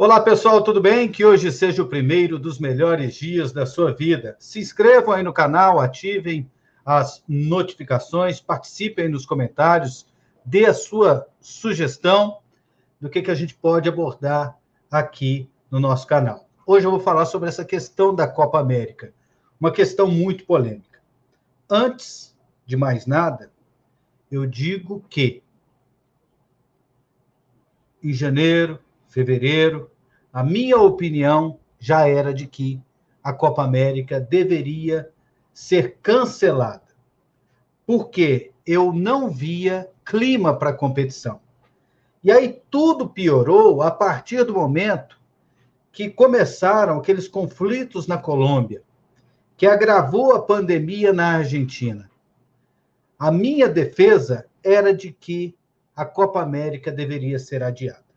Olá, pessoal, tudo bem? Que hoje seja o primeiro dos melhores dias da sua vida. Se inscrevam aí no canal, ativem as notificações, participem nos comentários, dê a sua sugestão do que, que a gente pode abordar aqui no nosso canal. Hoje eu vou falar sobre essa questão da Copa América, uma questão muito polêmica. Antes de mais nada, eu digo que em janeiro, fevereiro, a minha opinião já era de que a Copa América deveria ser cancelada, porque eu não via clima para a competição. E aí tudo piorou a partir do momento que começaram aqueles conflitos na Colômbia, que agravou a pandemia na Argentina. A minha defesa era de que a Copa América deveria ser adiada.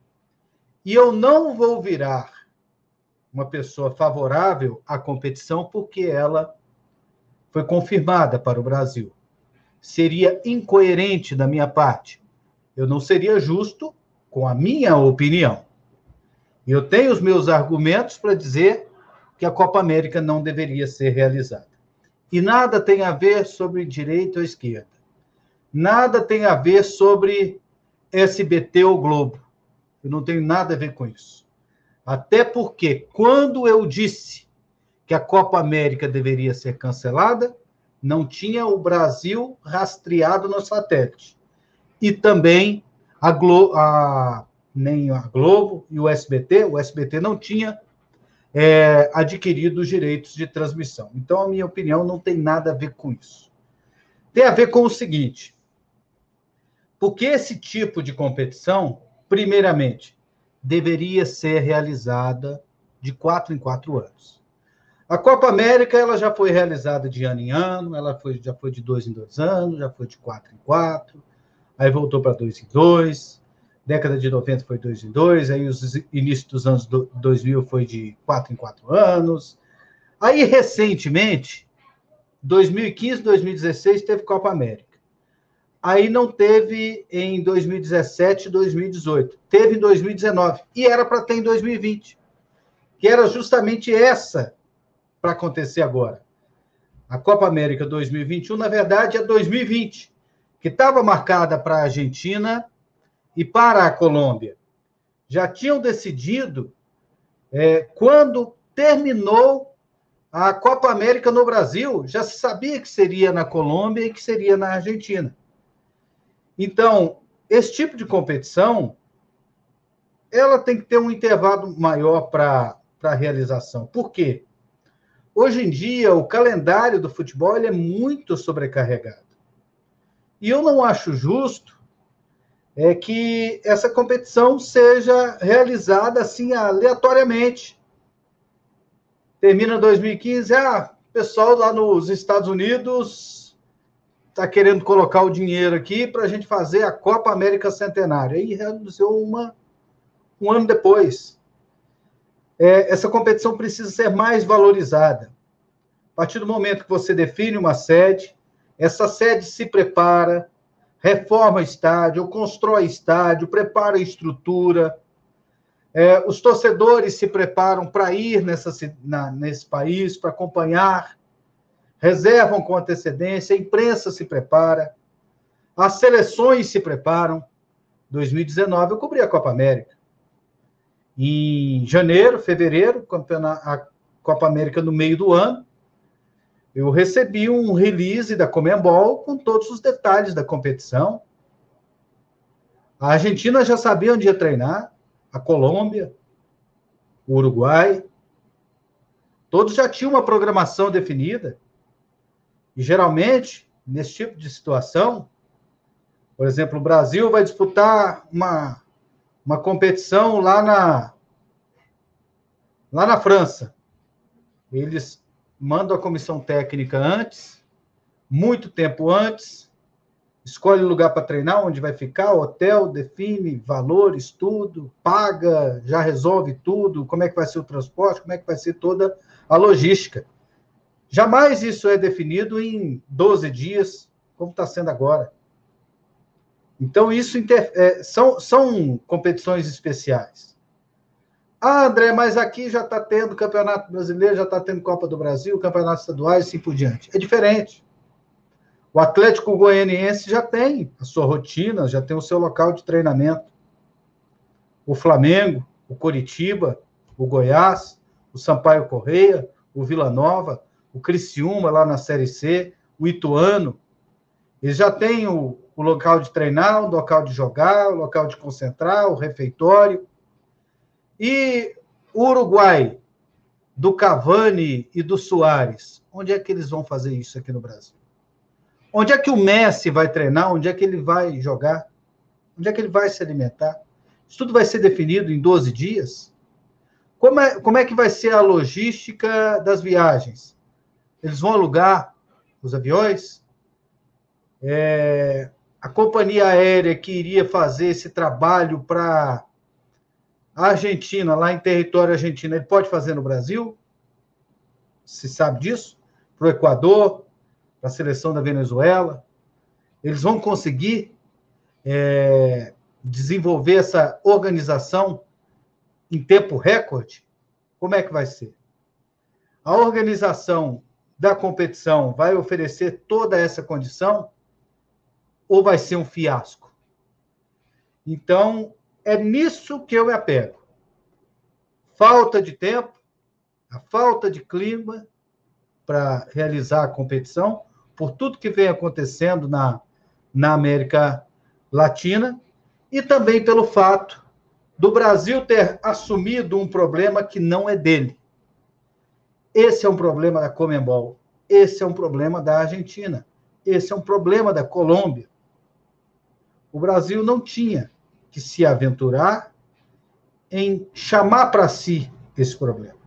E eu não vou virar uma pessoa favorável à competição porque ela foi confirmada para o Brasil. Seria incoerente da minha parte. Eu não seria justo com a minha opinião. Eu tenho os meus argumentos para dizer que a Copa América não deveria ser realizada. E nada tem a ver sobre direita ou esquerda. Nada tem a ver sobre SBT ou Globo. Eu não tenho nada a ver com isso. Até porque, quando eu disse que a Copa América deveria ser cancelada, não tinha o Brasil rastreado no satélite. E também a, Glo a nem a Globo e o SBT, o SBT não tinha é, adquirido os direitos de transmissão. Então, a minha opinião não tem nada a ver com isso. Tem a ver com o seguinte: porque esse tipo de competição primeiramente, deveria ser realizada de quatro em quatro anos. A Copa América ela já foi realizada de ano em ano, ela foi, já foi de dois em dois anos, já foi de quatro em quatro, aí voltou para dois em dois, década de 90 foi dois em dois, aí os inícios dos anos 2000 foi de quatro em quatro anos. Aí, recentemente, 2015, 2016, teve Copa América. Aí não teve em 2017 e 2018. Teve em 2019. E era para ter em 2020. Que era justamente essa para acontecer agora. A Copa América 2021, na verdade, é 2020, que estava marcada para a Argentina e para a Colômbia. Já tinham decidido é, quando terminou a Copa América no Brasil, já se sabia que seria na Colômbia e que seria na Argentina. Então, esse tipo de competição, ela tem que ter um intervalo maior para a realização. Por quê? Hoje em dia, o calendário do futebol ele é muito sobrecarregado. E eu não acho justo é que essa competição seja realizada assim aleatoriamente. Termina 2015, ah, pessoal lá nos Estados Unidos está querendo colocar o dinheiro aqui para a gente fazer a Copa América Centenária. E realizou uma, um ano depois. É, essa competição precisa ser mais valorizada. A partir do momento que você define uma sede, essa sede se prepara, reforma estádio, constrói estádio, prepara a estrutura. É, os torcedores se preparam para ir nessa, na, nesse país, para acompanhar reservam com antecedência, a imprensa se prepara, as seleções se preparam. 2019 eu cobri a Copa América. Em janeiro, fevereiro, a Copa América no meio do ano, eu recebi um release da Comembol com todos os detalhes da competição. A Argentina já sabia onde ia treinar, a Colômbia, o Uruguai. Todos já tinham uma programação definida. E geralmente, nesse tipo de situação, por exemplo, o Brasil vai disputar uma, uma competição lá na, lá na França. Eles mandam a comissão técnica antes, muito tempo antes, escolhe o lugar para treinar, onde vai ficar, hotel, define valores, tudo, paga, já resolve tudo, como é que vai ser o transporte, como é que vai ser toda a logística. Jamais isso é definido em 12 dias, como está sendo agora. Então, isso inter... é, são, são competições especiais. Ah, André, mas aqui já está tendo Campeonato Brasileiro, já está tendo Copa do Brasil, Campeonato Estadual e assim por diante. É diferente. O Atlético Goianiense já tem a sua rotina, já tem o seu local de treinamento. O Flamengo, o Coritiba, o Goiás, o Sampaio Correia, o Vila Nova, o Criciúma lá na Série C, o Ituano. Eles já têm o, o local de treinar, o local de jogar, o local de concentrar, o refeitório. E o Uruguai, do Cavani e do Soares, onde é que eles vão fazer isso aqui no Brasil? Onde é que o Messi vai treinar? Onde é que ele vai jogar? Onde é que ele vai se alimentar? Isso tudo vai ser definido em 12 dias? Como é, como é que vai ser a logística das viagens? Eles vão alugar os aviões? É, a companhia aérea que iria fazer esse trabalho para a Argentina, lá em território argentino, ele pode fazer no Brasil? Se sabe disso? Para o Equador, para a seleção da Venezuela? Eles vão conseguir é, desenvolver essa organização em tempo recorde? Como é que vai ser? A organização da competição vai oferecer toda essa condição? ou vai ser um fiasco? Então, é nisso que eu me apego. Falta de tempo, a falta de clima para realizar a competição, por tudo que vem acontecendo na, na América Latina, e também pelo fato do Brasil ter assumido um problema que não é dele. Esse é um problema da Comembol, esse é um problema da Argentina, esse é um problema da Colômbia, o Brasil não tinha que se aventurar em chamar para si esse problema.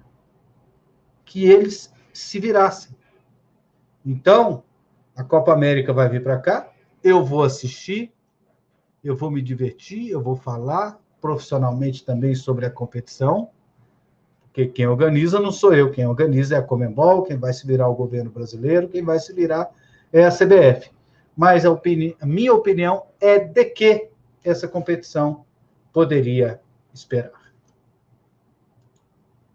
Que eles se virassem. Então, a Copa América vai vir para cá, eu vou assistir, eu vou me divertir, eu vou falar profissionalmente também sobre a competição, porque quem organiza não sou eu, quem organiza é a Comembol, quem vai se virar o governo brasileiro, quem vai se virar é a CBF mas a, opini a minha opinião é de que essa competição poderia esperar.